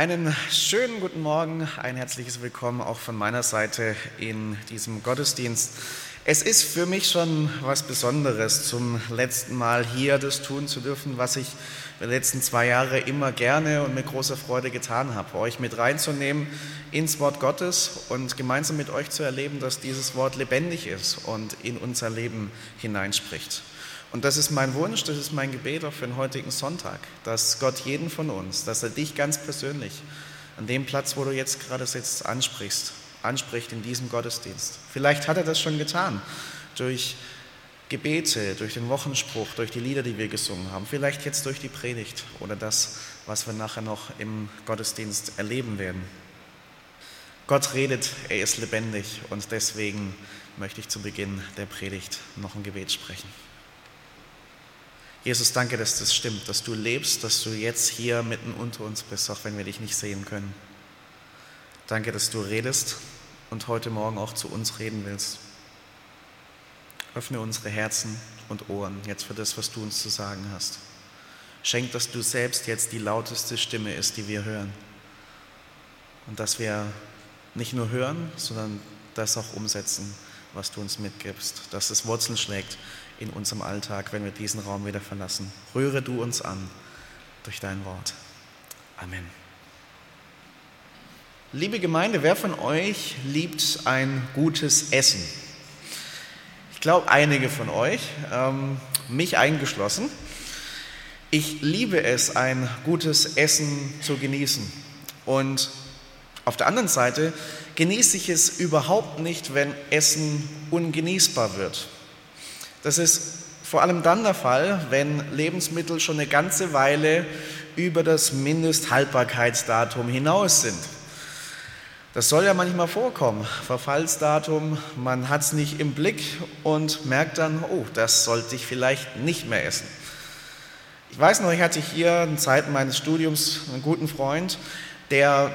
Einen schönen guten Morgen, ein herzliches Willkommen auch von meiner Seite in diesem Gottesdienst. Es ist für mich schon was Besonderes, zum letzten Mal hier das tun zu dürfen, was ich die letzten zwei Jahre immer gerne und mit großer Freude getan habe, euch mit reinzunehmen ins Wort Gottes und gemeinsam mit euch zu erleben, dass dieses Wort lebendig ist und in unser Leben hineinspricht. Und das ist mein Wunsch, das ist mein Gebet auch für den heutigen Sonntag, dass Gott jeden von uns, dass er dich ganz persönlich an dem Platz, wo du jetzt gerade sitzt, ansprichst, anspricht in diesem Gottesdienst. Vielleicht hat er das schon getan durch Gebete, durch den Wochenspruch, durch die Lieder, die wir gesungen haben, vielleicht jetzt durch die Predigt oder das, was wir nachher noch im Gottesdienst erleben werden. Gott redet, er ist lebendig und deswegen möchte ich zu Beginn der Predigt noch ein Gebet sprechen. Jesus, danke, dass das stimmt, dass du lebst, dass du jetzt hier mitten unter uns bist, auch wenn wir dich nicht sehen können. Danke, dass du redest und heute Morgen auch zu uns reden willst. Öffne unsere Herzen und Ohren jetzt für das, was du uns zu sagen hast. Schenk, dass du selbst jetzt die lauteste Stimme ist, die wir hören. Und dass wir nicht nur hören, sondern das auch umsetzen, was du uns mitgibst, dass es Wurzeln schlägt in unserem Alltag, wenn wir diesen Raum wieder verlassen. Rühre du uns an durch dein Wort. Amen. Liebe Gemeinde, wer von euch liebt ein gutes Essen? Ich glaube, einige von euch, ähm, mich eingeschlossen. Ich liebe es, ein gutes Essen zu genießen. Und auf der anderen Seite genieße ich es überhaupt nicht, wenn Essen ungenießbar wird. Das ist vor allem dann der Fall, wenn Lebensmittel schon eine ganze Weile über das Mindesthaltbarkeitsdatum hinaus sind. Das soll ja manchmal vorkommen. Verfallsdatum, man hat es nicht im Blick und merkt dann, oh, das sollte ich vielleicht nicht mehr essen. Ich weiß noch, ich hatte hier in Zeiten meines Studiums einen guten Freund, der,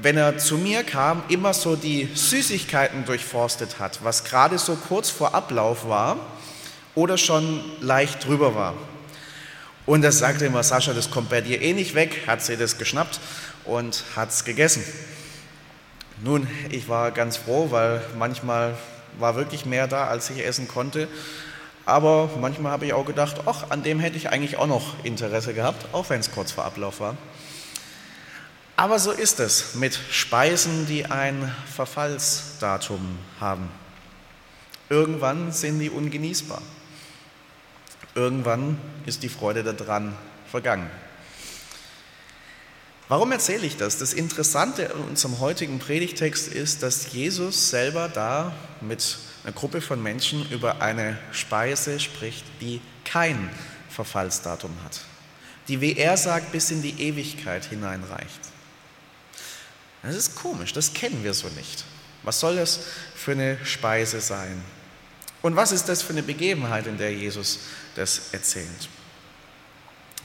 wenn er zu mir kam, immer so die Süßigkeiten durchforstet hat, was gerade so kurz vor Ablauf war oder schon leicht drüber war. Und er sagte immer, Sascha, das kommt bei dir eh nicht weg, hat sie das geschnappt und hat es gegessen. Nun, ich war ganz froh, weil manchmal war wirklich mehr da, als ich essen konnte. Aber manchmal habe ich auch gedacht, ach, an dem hätte ich eigentlich auch noch Interesse gehabt, auch wenn es kurz vor Ablauf war. Aber so ist es mit Speisen, die ein Verfallsdatum haben. Irgendwann sind die ungenießbar. Irgendwann ist die Freude daran vergangen. Warum erzähle ich das? Das Interessante in unserem heutigen Predigtext ist, dass Jesus selber da mit einer Gruppe von Menschen über eine Speise spricht, die kein Verfallsdatum hat, die, wie er sagt, bis in die Ewigkeit hineinreicht. Das ist komisch, das kennen wir so nicht. Was soll das für eine Speise sein? Und was ist das für eine Begebenheit, in der Jesus das erzählt?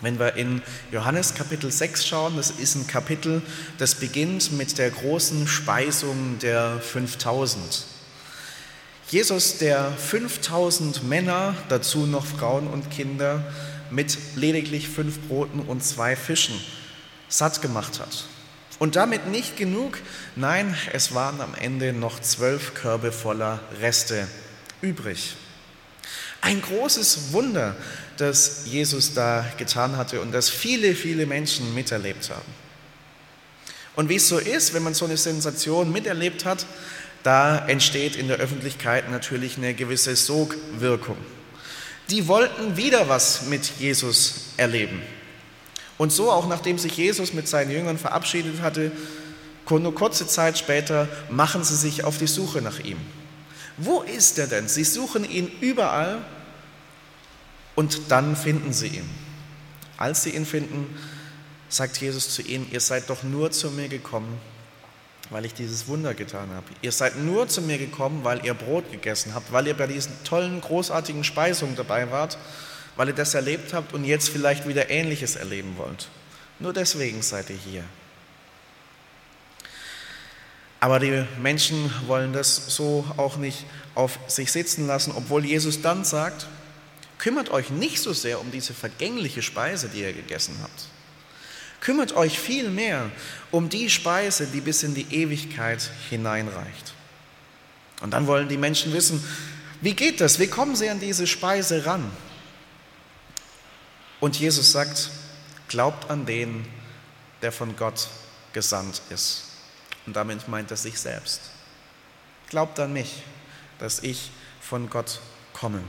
Wenn wir in Johannes Kapitel 6 schauen, das ist ein Kapitel, das beginnt mit der großen Speisung der 5000. Jesus, der 5000 Männer, dazu noch Frauen und Kinder, mit lediglich fünf Broten und zwei Fischen satt gemacht hat. Und damit nicht genug, nein, es waren am Ende noch zwölf Körbe voller Reste übrig. Ein großes Wunder, das Jesus da getan hatte und das viele, viele Menschen miterlebt haben. Und wie es so ist, wenn man so eine Sensation miterlebt hat, da entsteht in der Öffentlichkeit natürlich eine gewisse Sogwirkung. Die wollten wieder was mit Jesus erleben. Und so auch nachdem sich Jesus mit seinen Jüngern verabschiedet hatte, nur kurze Zeit später machen sie sich auf die Suche nach ihm. Wo ist er denn? Sie suchen ihn überall und dann finden sie ihn. Als sie ihn finden, sagt Jesus zu ihnen, ihr seid doch nur zu mir gekommen, weil ich dieses Wunder getan habe. Ihr seid nur zu mir gekommen, weil ihr Brot gegessen habt, weil ihr bei diesen tollen, großartigen Speisungen dabei wart, weil ihr das erlebt habt und jetzt vielleicht wieder Ähnliches erleben wollt. Nur deswegen seid ihr hier. Aber die Menschen wollen das so auch nicht auf sich sitzen lassen, obwohl Jesus dann sagt, kümmert euch nicht so sehr um diese vergängliche Speise, die ihr gegessen habt. Kümmert euch viel mehr um die Speise, die bis in die Ewigkeit hineinreicht. Und dann wollen die Menschen wissen, wie geht das? Wie kommen sie an diese Speise ran? Und Jesus sagt, glaubt an den, der von Gott gesandt ist. Und damit meint er sich selbst. Glaubt an mich, dass ich von Gott komme.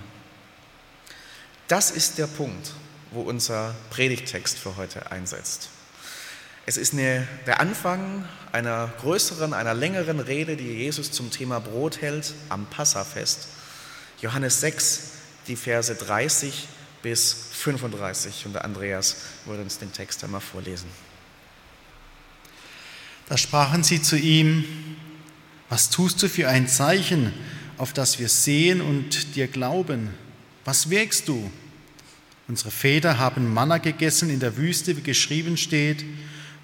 Das ist der Punkt, wo unser Predigtext für heute einsetzt. Es ist eine, der Anfang einer größeren, einer längeren Rede, die Jesus zum Thema Brot hält am Passafest. Johannes 6, die Verse 30 bis 35. Und der Andreas würde uns den Text einmal vorlesen. Da sprachen sie zu ihm, was tust du für ein Zeichen, auf das wir sehen und dir glauben? Was wirkst du? Unsere Väter haben Manna gegessen in der Wüste, wie geschrieben steht,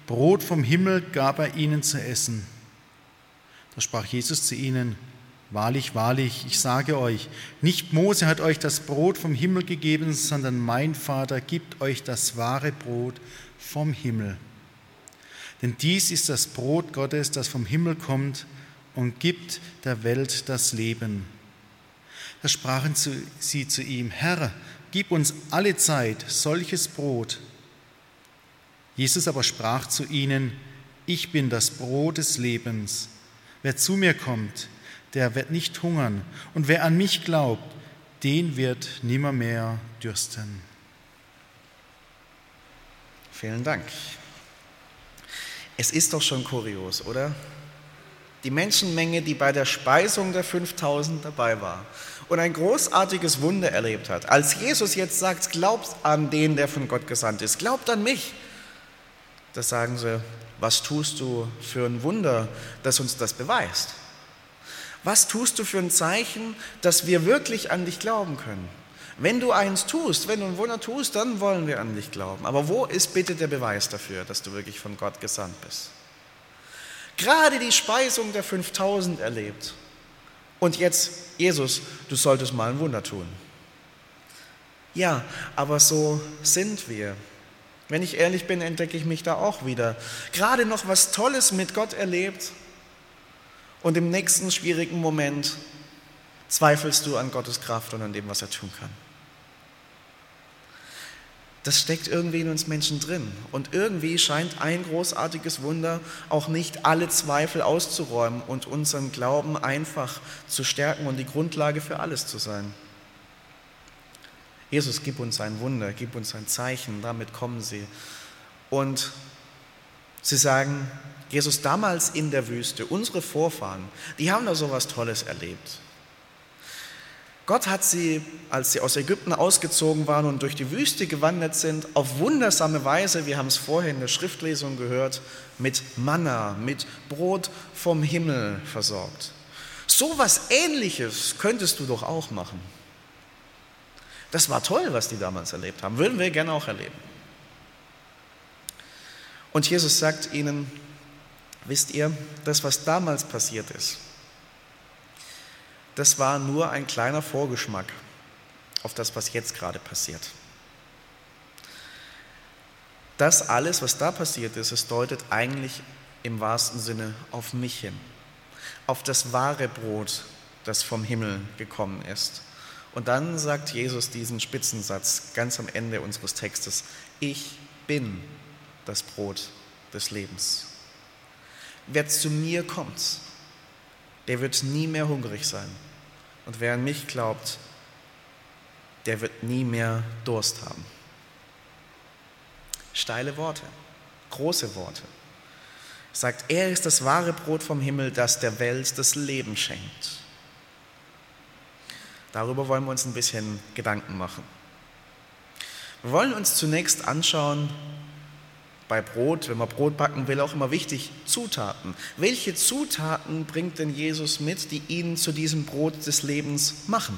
Brot vom Himmel gab er ihnen zu essen. Da sprach Jesus zu ihnen, Wahrlich, wahrlich, ich sage euch, nicht Mose hat euch das Brot vom Himmel gegeben, sondern mein Vater gibt euch das wahre Brot vom Himmel. Denn dies ist das Brot Gottes, das vom Himmel kommt und gibt der Welt das Leben. Da sprachen sie zu ihm, Herr, gib uns alle Zeit solches Brot. Jesus aber sprach zu ihnen, ich bin das Brot des Lebens. Wer zu mir kommt, der wird nicht hungern, und wer an mich glaubt, den wird nimmermehr dürsten. Vielen Dank. Es ist doch schon kurios, oder? Die Menschenmenge, die bei der Speisung der 5000 dabei war und ein großartiges Wunder erlebt hat. Als Jesus jetzt sagt, glaubt an den, der von Gott gesandt ist, glaubt an mich. Da sagen sie, was tust du für ein Wunder, das uns das beweist? Was tust du für ein Zeichen, dass wir wirklich an dich glauben können? Wenn du eins tust, wenn du ein Wunder tust, dann wollen wir an dich glauben. Aber wo ist bitte der Beweis dafür, dass du wirklich von Gott gesandt bist? Gerade die Speisung der 5000 erlebt. Und jetzt, Jesus, du solltest mal ein Wunder tun. Ja, aber so sind wir. Wenn ich ehrlich bin, entdecke ich mich da auch wieder. Gerade noch was Tolles mit Gott erlebt und im nächsten schwierigen Moment zweifelst du an Gottes Kraft und an dem, was er tun kann. Das steckt irgendwie in uns Menschen drin. Und irgendwie scheint ein großartiges Wunder auch nicht alle Zweifel auszuräumen und unseren Glauben einfach zu stärken und die Grundlage für alles zu sein. Jesus, gib uns ein Wunder, gib uns ein Zeichen, damit kommen sie. Und sie sagen, Jesus, damals in der Wüste, unsere Vorfahren, die haben da so was Tolles erlebt. Gott hat sie, als sie aus Ägypten ausgezogen waren und durch die Wüste gewandert sind, auf wundersame Weise, wir haben es vorher in der Schriftlesung gehört, mit Manna, mit Brot vom Himmel versorgt. So was Ähnliches könntest du doch auch machen. Das war toll, was die damals erlebt haben. Würden wir gerne auch erleben. Und Jesus sagt ihnen, wisst ihr, das, was damals passiert ist, das war nur ein kleiner Vorgeschmack auf das, was jetzt gerade passiert. Das alles, was da passiert ist, es deutet eigentlich im wahrsten Sinne auf mich hin, auf das wahre Brot, das vom Himmel gekommen ist. Und dann sagt Jesus diesen Spitzensatz ganz am Ende unseres Textes, ich bin das Brot des Lebens. Wer zu mir kommt, der wird nie mehr hungrig sein. Und wer an mich glaubt, der wird nie mehr Durst haben. Steile Worte, große Worte. Sagt, er ist das wahre Brot vom Himmel, das der Welt das Leben schenkt. Darüber wollen wir uns ein bisschen Gedanken machen. Wir wollen uns zunächst anschauen, bei Brot, wenn man Brot backen will, auch immer wichtig, Zutaten. Welche Zutaten bringt denn Jesus mit, die ihn zu diesem Brot des Lebens machen?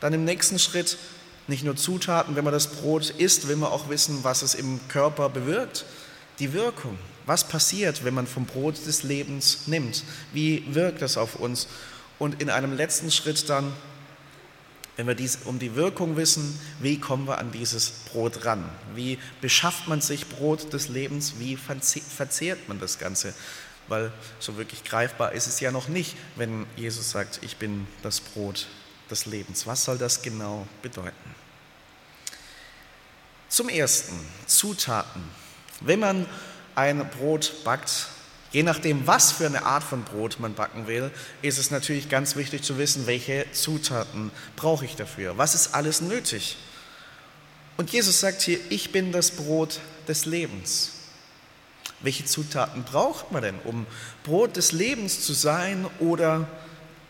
Dann im nächsten Schritt nicht nur Zutaten, wenn man das Brot isst, will man auch wissen, was es im Körper bewirkt. Die Wirkung. Was passiert, wenn man vom Brot des Lebens nimmt? Wie wirkt das auf uns? Und in einem letzten Schritt dann wenn wir dies, um die Wirkung wissen, wie kommen wir an dieses Brot ran? Wie beschafft man sich Brot des Lebens? Wie verzehrt man das Ganze? Weil so wirklich greifbar ist es ja noch nicht, wenn Jesus sagt, ich bin das Brot des Lebens. Was soll das genau bedeuten? Zum Ersten, Zutaten. Wenn man ein Brot backt, Je nachdem, was für eine Art von Brot man backen will, ist es natürlich ganz wichtig zu wissen, welche Zutaten brauche ich dafür. Was ist alles nötig? Und Jesus sagt hier, ich bin das Brot des Lebens. Welche Zutaten braucht man denn, um Brot des Lebens zu sein? Oder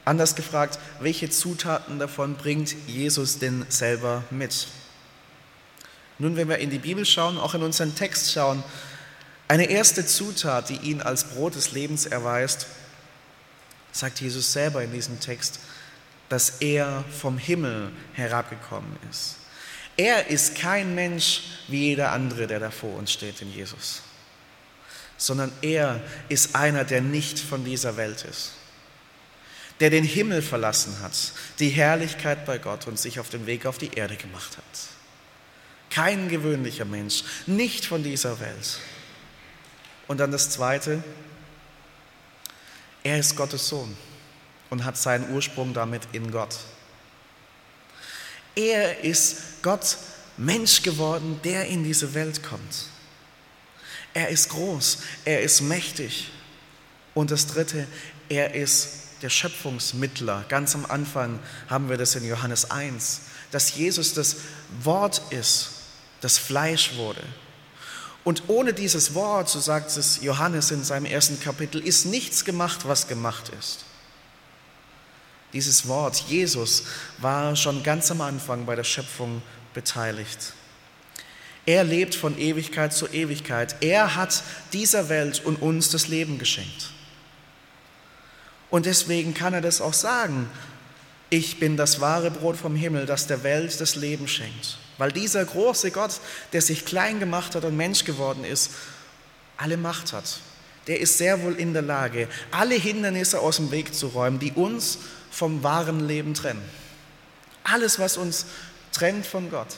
anders gefragt, welche Zutaten davon bringt Jesus denn selber mit? Nun, wenn wir in die Bibel schauen, auch in unseren Text schauen, eine erste Zutat, die ihn als Brot des Lebens erweist, sagt Jesus selber in diesem Text, dass er vom Himmel herabgekommen ist. Er ist kein Mensch wie jeder andere, der da vor uns steht in Jesus, sondern er ist einer, der nicht von dieser Welt ist, der den Himmel verlassen hat, die Herrlichkeit bei Gott und sich auf den Weg auf die Erde gemacht hat. Kein gewöhnlicher Mensch, nicht von dieser Welt. Und dann das Zweite, er ist Gottes Sohn und hat seinen Ursprung damit in Gott. Er ist Gott Mensch geworden, der in diese Welt kommt. Er ist groß, er ist mächtig. Und das Dritte, er ist der Schöpfungsmittler. Ganz am Anfang haben wir das in Johannes 1, dass Jesus das Wort ist, das Fleisch wurde und ohne dieses Wort, so sagt es Johannes in seinem ersten Kapitel, ist nichts gemacht, was gemacht ist. Dieses Wort, Jesus, war schon ganz am Anfang bei der Schöpfung beteiligt. Er lebt von Ewigkeit zu Ewigkeit. Er hat dieser Welt und uns das Leben geschenkt. Und deswegen kann er das auch sagen. Ich bin das wahre Brot vom Himmel, das der Welt das Leben schenkt. Weil dieser große Gott, der sich klein gemacht hat und Mensch geworden ist, alle Macht hat. Der ist sehr wohl in der Lage, alle Hindernisse aus dem Weg zu räumen, die uns vom wahren Leben trennen. Alles, was uns trennt von Gott,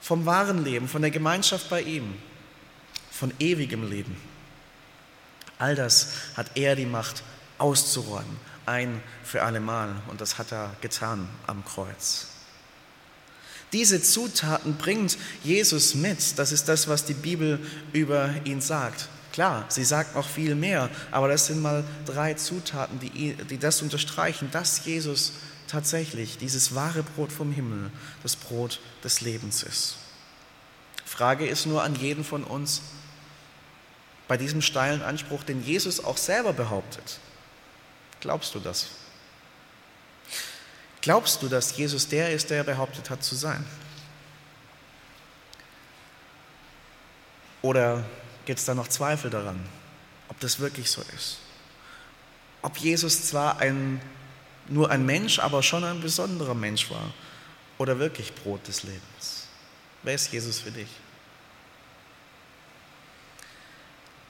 vom wahren Leben, von der Gemeinschaft bei ihm, von ewigem Leben. All das hat er die Macht auszuräumen, ein für allemal. Und das hat er getan am Kreuz. Diese Zutaten bringt Jesus mit. Das ist das, was die Bibel über ihn sagt. Klar, sie sagt noch viel mehr, aber das sind mal drei Zutaten, die, die das unterstreichen, dass Jesus tatsächlich dieses wahre Brot vom Himmel, das Brot des Lebens ist. Frage ist nur an jeden von uns, bei diesem steilen Anspruch, den Jesus auch selber behauptet, glaubst du das? Glaubst du, dass Jesus der ist, der er behauptet hat zu sein? Oder gibt es da noch Zweifel daran, ob das wirklich so ist? Ob Jesus zwar ein, nur ein Mensch, aber schon ein besonderer Mensch war oder wirklich Brot des Lebens? Wer ist Jesus für dich?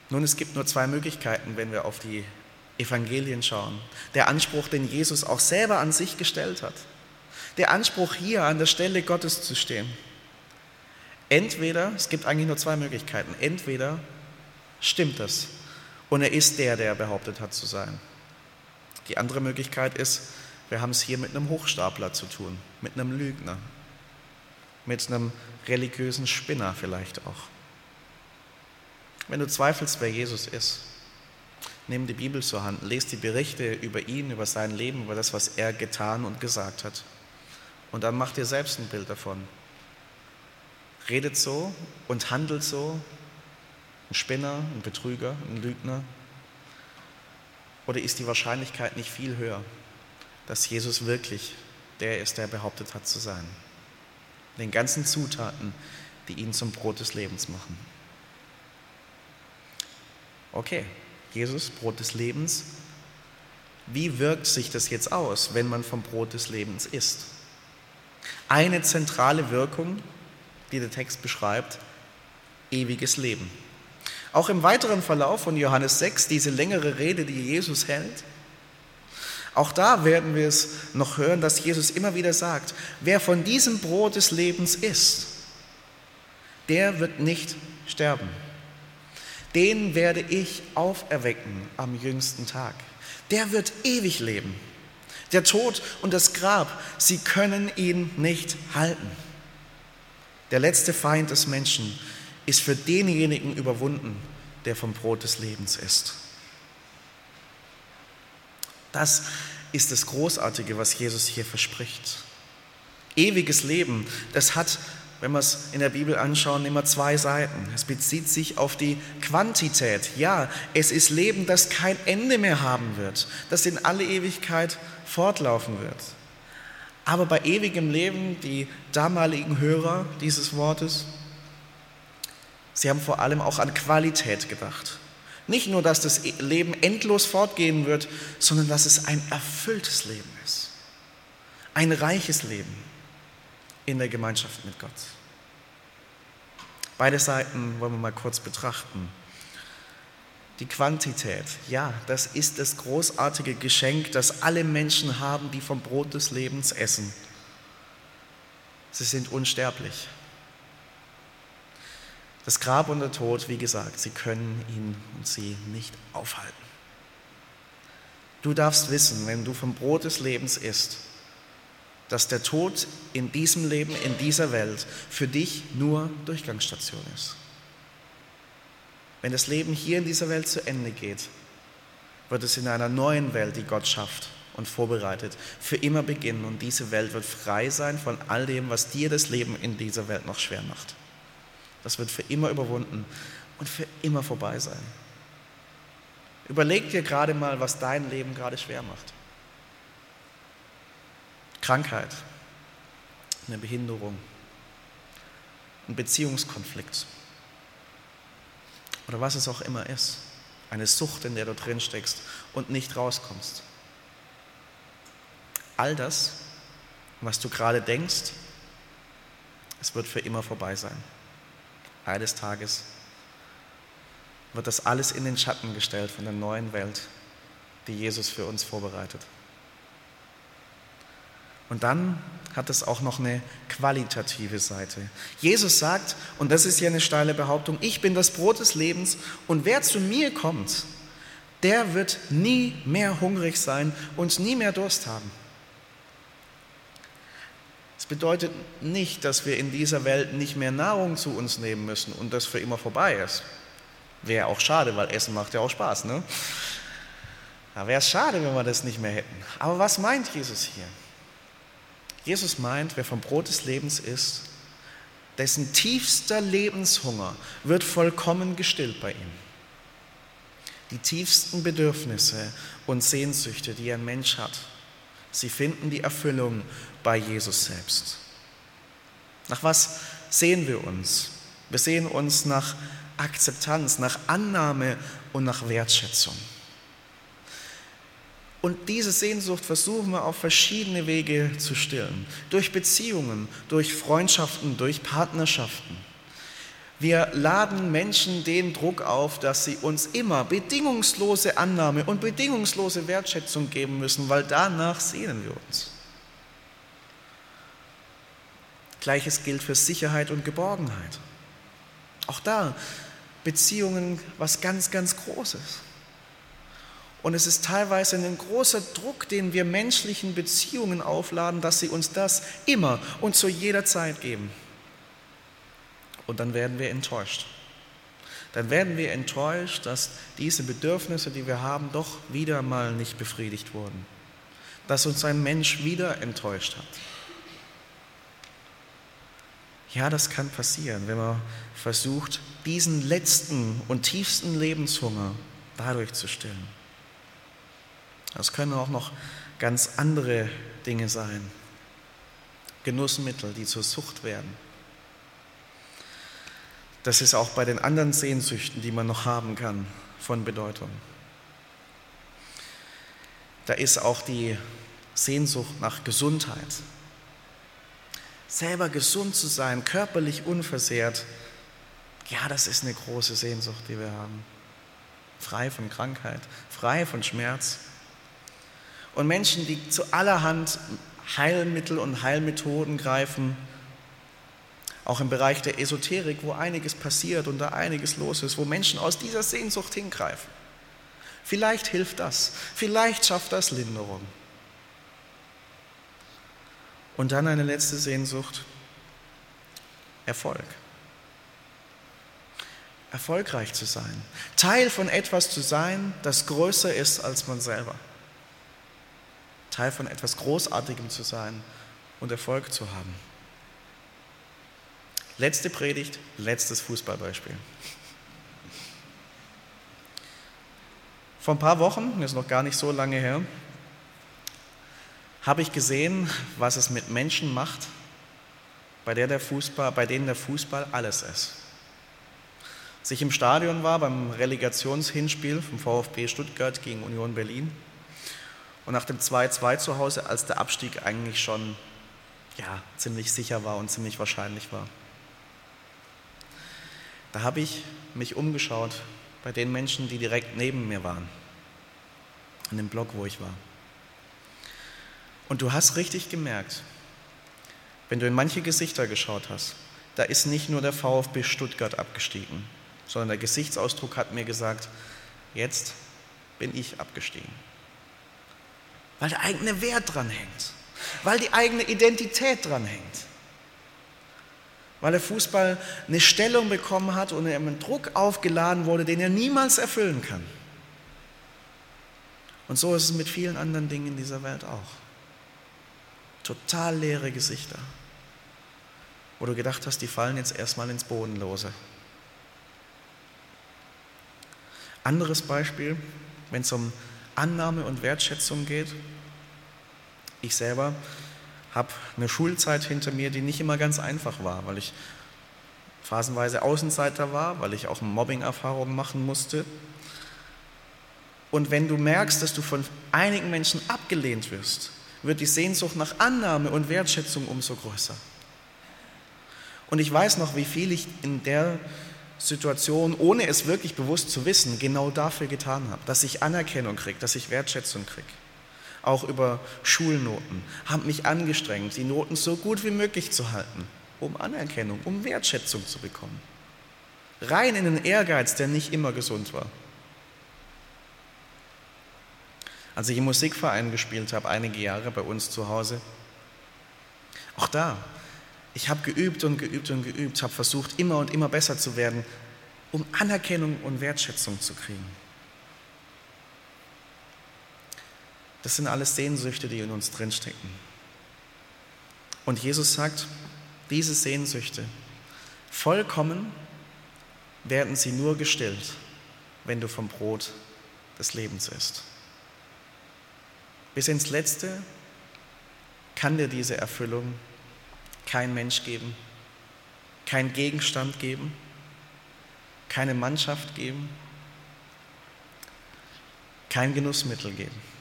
Nun, es gibt nur zwei Möglichkeiten, wenn wir auf die Evangelien schauen. Der Anspruch, den Jesus auch selber an sich gestellt hat. Der Anspruch, hier an der Stelle Gottes zu stehen. Entweder, es gibt eigentlich nur zwei Möglichkeiten, entweder stimmt das und er ist der, der er behauptet hat zu sein. Die andere Möglichkeit ist, wir haben es hier mit einem Hochstapler zu tun, mit einem Lügner, mit einem religiösen Spinner vielleicht auch. Wenn du zweifelst, wer Jesus ist, nimm die Bibel zur Hand, lest die Berichte über ihn, über sein Leben, über das, was er getan und gesagt hat. Und dann mach dir selbst ein Bild davon. Redet so und handelt so. Ein Spinner, ein Betrüger, ein Lügner. Oder ist die Wahrscheinlichkeit nicht viel höher, dass Jesus wirklich der ist, der behauptet hat zu sein? Den ganzen Zutaten, die ihn zum Brot des Lebens machen. Okay, Jesus, Brot des Lebens. Wie wirkt sich das jetzt aus, wenn man vom Brot des Lebens isst? Eine zentrale Wirkung, die der Text beschreibt, ewiges Leben. Auch im weiteren Verlauf von Johannes 6, diese längere Rede, die Jesus hält, auch da werden wir es noch hören, dass Jesus immer wieder sagt, wer von diesem Brot des Lebens isst, der wird nicht sterben. Den werde ich auferwecken am jüngsten Tag. Der wird ewig leben. Der Tod und das Grab, sie können ihn nicht halten. Der letzte Feind des Menschen ist für denjenigen überwunden, der vom Brot des Lebens isst. Das ist das Großartige, was Jesus hier verspricht. Ewiges Leben, das hat, wenn wir es in der Bibel anschauen, immer zwei Seiten. Es bezieht sich auf die Quantität. Ja, es ist Leben, das kein Ende mehr haben wird, das in alle Ewigkeit fortlaufen wird. Aber bei ewigem Leben, die damaligen Hörer dieses Wortes, sie haben vor allem auch an Qualität gedacht. Nicht nur, dass das Leben endlos fortgehen wird, sondern dass es ein erfülltes Leben ist. Ein reiches Leben in der Gemeinschaft mit Gott. Beide Seiten wollen wir mal kurz betrachten. Die Quantität, ja, das ist das großartige Geschenk, das alle Menschen haben, die vom Brot des Lebens essen. Sie sind unsterblich. Das Grab und der Tod, wie gesagt, sie können ihn und sie nicht aufhalten. Du darfst wissen, wenn du vom Brot des Lebens isst, dass der Tod in diesem Leben, in dieser Welt für dich nur Durchgangsstation ist. Wenn das Leben hier in dieser Welt zu Ende geht, wird es in einer neuen Welt, die Gott schafft und vorbereitet, für immer beginnen und diese Welt wird frei sein von all dem, was dir das Leben in dieser Welt noch schwer macht. Das wird für immer überwunden und für immer vorbei sein. Überleg dir gerade mal, was dein Leben gerade schwer macht. Krankheit, eine Behinderung, ein Beziehungskonflikt oder was es auch immer ist. Eine Sucht, in der du drin steckst und nicht rauskommst. All das, was du gerade denkst, es wird für immer vorbei sein eines Tages wird das alles in den Schatten gestellt von der neuen Welt, die Jesus für uns vorbereitet. Und dann hat es auch noch eine qualitative Seite. Jesus sagt, und das ist ja eine steile Behauptung, ich bin das Brot des Lebens und wer zu mir kommt, der wird nie mehr hungrig sein und nie mehr Durst haben bedeutet nicht, dass wir in dieser Welt nicht mehr Nahrung zu uns nehmen müssen und das für immer vorbei ist. Wäre auch schade, weil Essen macht ja auch Spaß. Ne? Da wäre es schade, wenn wir das nicht mehr hätten. Aber was meint Jesus hier? Jesus meint, wer vom Brot des Lebens isst, dessen tiefster Lebenshunger wird vollkommen gestillt bei ihm. Die tiefsten Bedürfnisse und Sehnsüchte, die ein Mensch hat, sie finden die Erfüllung bei Jesus selbst. Nach was sehen wir uns? Wir sehen uns nach Akzeptanz, nach Annahme und nach Wertschätzung. Und diese Sehnsucht versuchen wir auf verschiedene Wege zu stillen. Durch Beziehungen, durch Freundschaften, durch Partnerschaften. Wir laden Menschen den Druck auf, dass sie uns immer bedingungslose Annahme und bedingungslose Wertschätzung geben müssen, weil danach sehnen wir uns. Gleiches gilt für Sicherheit und Geborgenheit. Auch da Beziehungen was ganz, ganz Großes. Und es ist teilweise ein großer Druck, den wir menschlichen Beziehungen aufladen, dass sie uns das immer und zu jeder Zeit geben. Und dann werden wir enttäuscht. Dann werden wir enttäuscht, dass diese Bedürfnisse, die wir haben, doch wieder mal nicht befriedigt wurden. Dass uns ein Mensch wieder enttäuscht hat. Ja, das kann passieren, wenn man versucht, diesen letzten und tiefsten Lebenshunger dadurch zu stillen. Das können auch noch ganz andere Dinge sein. Genussmittel, die zur Sucht werden. Das ist auch bei den anderen Sehnsüchten, die man noch haben kann. von Bedeutung. Da ist auch die Sehnsucht nach Gesundheit. Selber gesund zu sein, körperlich unversehrt, ja, das ist eine große Sehnsucht, die wir haben. Frei von Krankheit, frei von Schmerz. Und Menschen, die zu allerhand Heilmittel und Heilmethoden greifen, auch im Bereich der Esoterik, wo einiges passiert und da einiges los ist, wo Menschen aus dieser Sehnsucht hingreifen. Vielleicht hilft das, vielleicht schafft das Linderung. Und dann eine letzte Sehnsucht, Erfolg. Erfolgreich zu sein, Teil von etwas zu sein, das größer ist als man selber. Teil von etwas Großartigem zu sein und Erfolg zu haben. Letzte Predigt, letztes Fußballbeispiel. Vor ein paar Wochen, das ist noch gar nicht so lange her, habe ich gesehen, was es mit Menschen macht, bei, der der Fußball, bei denen der Fußball alles ist. Als ich im Stadion war beim Relegationshinspiel vom VfB Stuttgart gegen Union Berlin und nach dem 2-2 zu Hause, als der Abstieg eigentlich schon ja, ziemlich sicher war und ziemlich wahrscheinlich war. Da habe ich mich umgeschaut bei den Menschen, die direkt neben mir waren, in dem Block, wo ich war. Und du hast richtig gemerkt, wenn du in manche Gesichter geschaut hast, da ist nicht nur der VfB Stuttgart abgestiegen, sondern der Gesichtsausdruck hat mir gesagt, jetzt bin ich abgestiegen. Weil der eigene Wert dran hängt, weil die eigene Identität dran hängt weil der Fußball eine Stellung bekommen hat und einem Druck aufgeladen wurde, den er niemals erfüllen kann. Und so ist es mit vielen anderen Dingen in dieser Welt auch. Total leere Gesichter, wo du gedacht hast, die fallen jetzt erstmal ins Bodenlose. Anderes Beispiel, wenn es um Annahme und Wertschätzung geht. Ich selber habe eine Schulzeit hinter mir, die nicht immer ganz einfach war, weil ich phasenweise Außenseiter war, weil ich auch Mobbing-Erfahrungen machen musste. Und wenn du merkst, dass du von einigen Menschen abgelehnt wirst, wird die Sehnsucht nach Annahme und Wertschätzung umso größer. Und ich weiß noch, wie viel ich in der Situation, ohne es wirklich bewusst zu wissen, genau dafür getan habe, dass ich Anerkennung kriege, dass ich Wertschätzung kriege auch über Schulnoten, habe mich angestrengt, die Noten so gut wie möglich zu halten, um Anerkennung, um Wertschätzung zu bekommen. Rein in den Ehrgeiz, der nicht immer gesund war. Als ich im Musikverein gespielt habe, einige Jahre bei uns zu Hause, auch da, ich habe geübt und geübt und geübt, habe versucht, immer und immer besser zu werden, um Anerkennung und Wertschätzung zu kriegen. Das sind alles Sehnsüchte, die in uns drinstecken. Und Jesus sagt, diese Sehnsüchte, vollkommen werden sie nur gestillt, wenn du vom Brot des Lebens isst. Bis ins Letzte kann dir diese Erfüllung kein Mensch geben, kein Gegenstand geben, keine Mannschaft geben, kein Genussmittel geben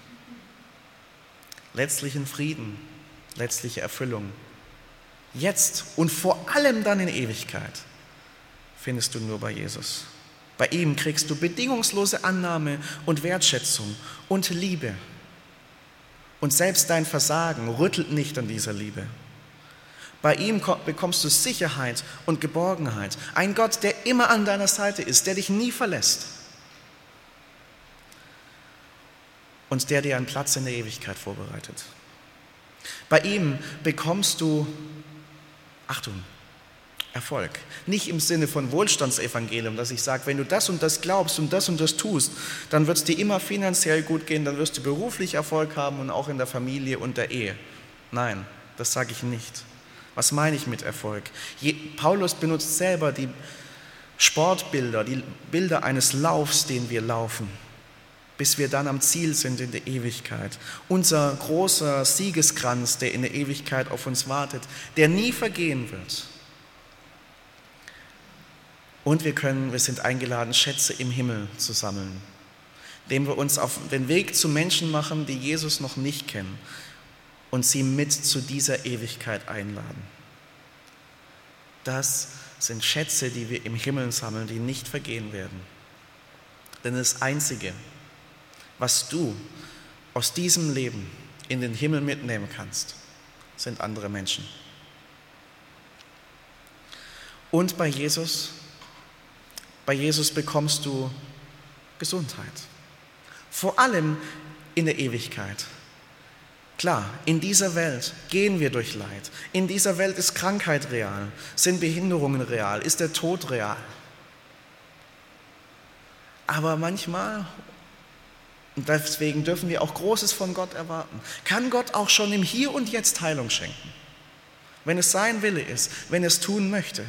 letztlichen Frieden, letztliche Erfüllung. Jetzt und vor allem dann in Ewigkeit findest du nur bei Jesus. Bei ihm kriegst du bedingungslose Annahme und Wertschätzung und Liebe. Und selbst dein Versagen rüttelt nicht an dieser Liebe. Bei ihm bekommst du Sicherheit und Geborgenheit. Ein Gott, der immer an deiner Seite ist, der dich nie verlässt. und der dir einen Platz in der Ewigkeit vorbereitet. Bei ihm bekommst du, Achtung, Erfolg. Nicht im Sinne von Wohlstandsevangelium, dass ich sage, wenn du das und das glaubst und das und das tust, dann wird es dir immer finanziell gut gehen, dann wirst du beruflich Erfolg haben und auch in der Familie und der Ehe. Nein, das sage ich nicht. Was meine ich mit Erfolg? Paulus benutzt selber die Sportbilder, die Bilder eines Laufs, den wir laufen bis wir dann am Ziel sind in der Ewigkeit. Unser großer Siegeskranz, der in der Ewigkeit auf uns wartet, der nie vergehen wird. Und wir können, wir sind eingeladen, Schätze im Himmel zu sammeln, indem wir uns auf den Weg zu Menschen machen, die Jesus noch nicht kennen und sie mit zu dieser Ewigkeit einladen. Das sind Schätze, die wir im Himmel sammeln, die nicht vergehen werden. Denn das Einzige, was du aus diesem Leben in den Himmel mitnehmen kannst, sind andere Menschen. Und bei Jesus, bei Jesus bekommst du Gesundheit. Vor allem in der Ewigkeit. Klar, in dieser Welt gehen wir durch Leid. In dieser Welt ist Krankheit real, sind Behinderungen real, ist der Tod real. Aber manchmal, und deswegen dürfen wir auch Großes von Gott erwarten, kann Gott auch schon im Hier und Jetzt Heilung schenken. Wenn es sein Wille ist, wenn er es tun möchte,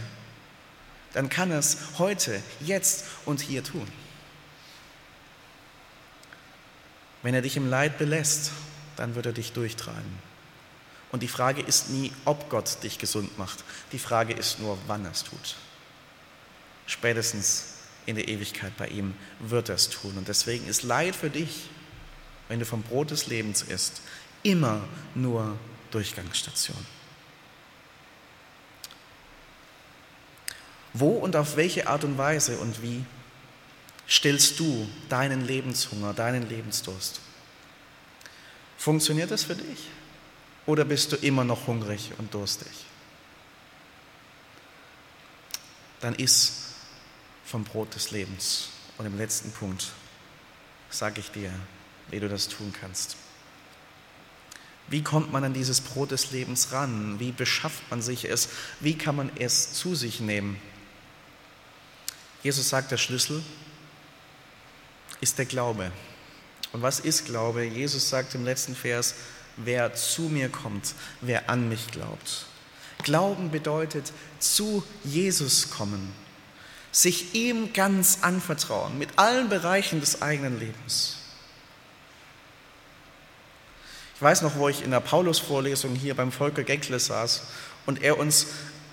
dann kann er es heute, jetzt und hier tun. Wenn er dich im Leid belässt dann wird er dich durchtreiben. Und die Frage ist nie, ob Gott dich gesund macht. Die Frage ist nur, wann er es tut. Spätestens in der Ewigkeit bei ihm wird er es tun. Und deswegen ist Leid für dich, wenn du vom Brot des Lebens isst, immer nur Durchgangsstation. Wo und auf welche Art und Weise und wie stillst du deinen Lebenshunger, deinen Lebensdurst? Funktioniert das für dich? Oder bist du immer noch hungrig und durstig? Dann iss vom Brot des Lebens. Und im letzten Punkt sage ich dir, wie du das tun kannst. Wie kommt man an dieses Brot des Lebens ran? Wie beschafft man sich es? Wie kann man es zu sich nehmen? Jesus sagt, der Schlüssel ist der Glaube. Und was ist Glaube? Jesus sagt im letzten Vers, wer zu mir kommt, wer an mich glaubt. Glauben bedeutet zu Jesus kommen, sich ihm ganz anvertrauen, mit allen Bereichen des eigenen Lebens. Ich weiß noch, wo ich in der Paulus-Vorlesung hier beim Volker Geckle saß und er uns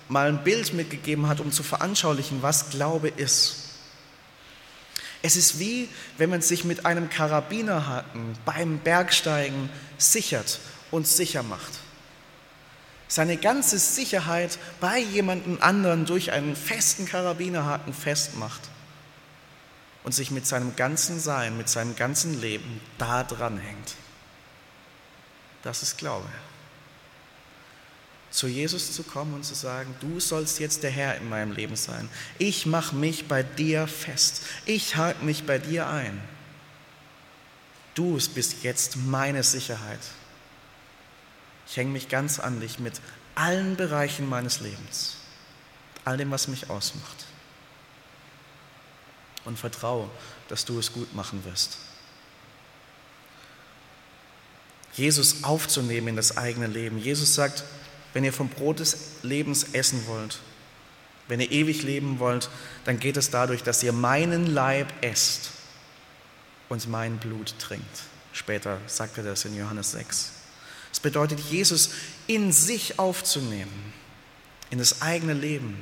mal ein Bild mitgegeben hat, um zu veranschaulichen, was Glaube ist. Es ist wie, wenn man sich mit einem Karabinerhaken beim Bergsteigen sichert und sicher macht. Seine ganze Sicherheit bei jemandem anderen durch einen festen Karabinerhaken festmacht und sich mit seinem ganzen Sein, mit seinem ganzen Leben da dran hängt. Das ist Glaube zu Jesus zu kommen und zu sagen, du sollst jetzt der Herr in meinem Leben sein. Ich mache mich bei dir fest. Ich halte mich bei dir ein. Du bist jetzt meine Sicherheit. Ich hänge mich ganz an dich mit allen Bereichen meines Lebens, all dem, was mich ausmacht. Und vertraue, dass du es gut machen wirst. Jesus aufzunehmen in das eigene Leben. Jesus sagt, wenn ihr vom Brot des Lebens essen wollt, wenn ihr ewig leben wollt, dann geht es dadurch, dass ihr meinen Leib esst und mein Blut trinkt. Später sagt er das in Johannes 6. Es bedeutet, Jesus in sich aufzunehmen, in das eigene Leben.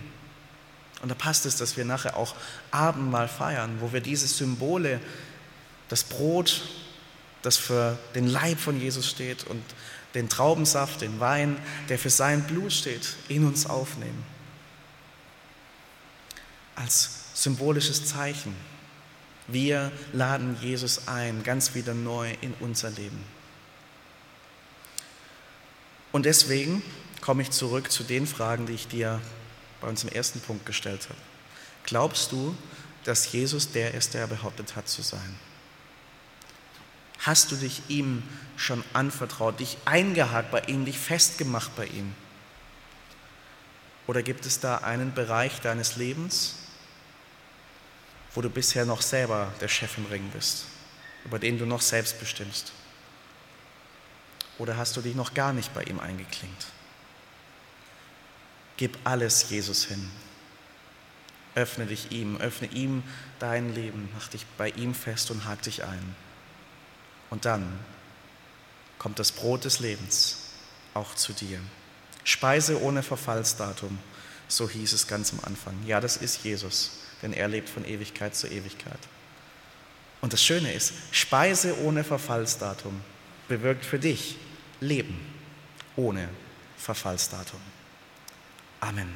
Und da passt es, dass wir nachher auch Abendmahl feiern, wo wir diese Symbole, das Brot, das für den Leib von Jesus steht und den Traubensaft, den Wein, der für sein Blut steht, in uns aufnehmen. Als symbolisches Zeichen. Wir laden Jesus ein, ganz wieder neu in unser Leben. Und deswegen komme ich zurück zu den Fragen, die ich dir bei uns im ersten Punkt gestellt habe. Glaubst du, dass Jesus der ist, der er behauptet hat zu sein? Hast du dich ihm schon anvertraut, dich eingehakt bei ihm, dich festgemacht bei ihm? Oder gibt es da einen Bereich deines Lebens, wo du bisher noch selber der Chef im Ring bist, über den du noch selbst bestimmst? Oder hast du dich noch gar nicht bei ihm eingeklingt? Gib alles Jesus hin. Öffne dich ihm, öffne ihm dein Leben, mach dich bei ihm fest und hak dich ein. Und dann kommt das Brot des Lebens auch zu dir. Speise ohne Verfallsdatum, so hieß es ganz am Anfang. Ja, das ist Jesus, denn er lebt von Ewigkeit zu Ewigkeit. Und das Schöne ist, Speise ohne Verfallsdatum bewirkt für dich Leben ohne Verfallsdatum. Amen.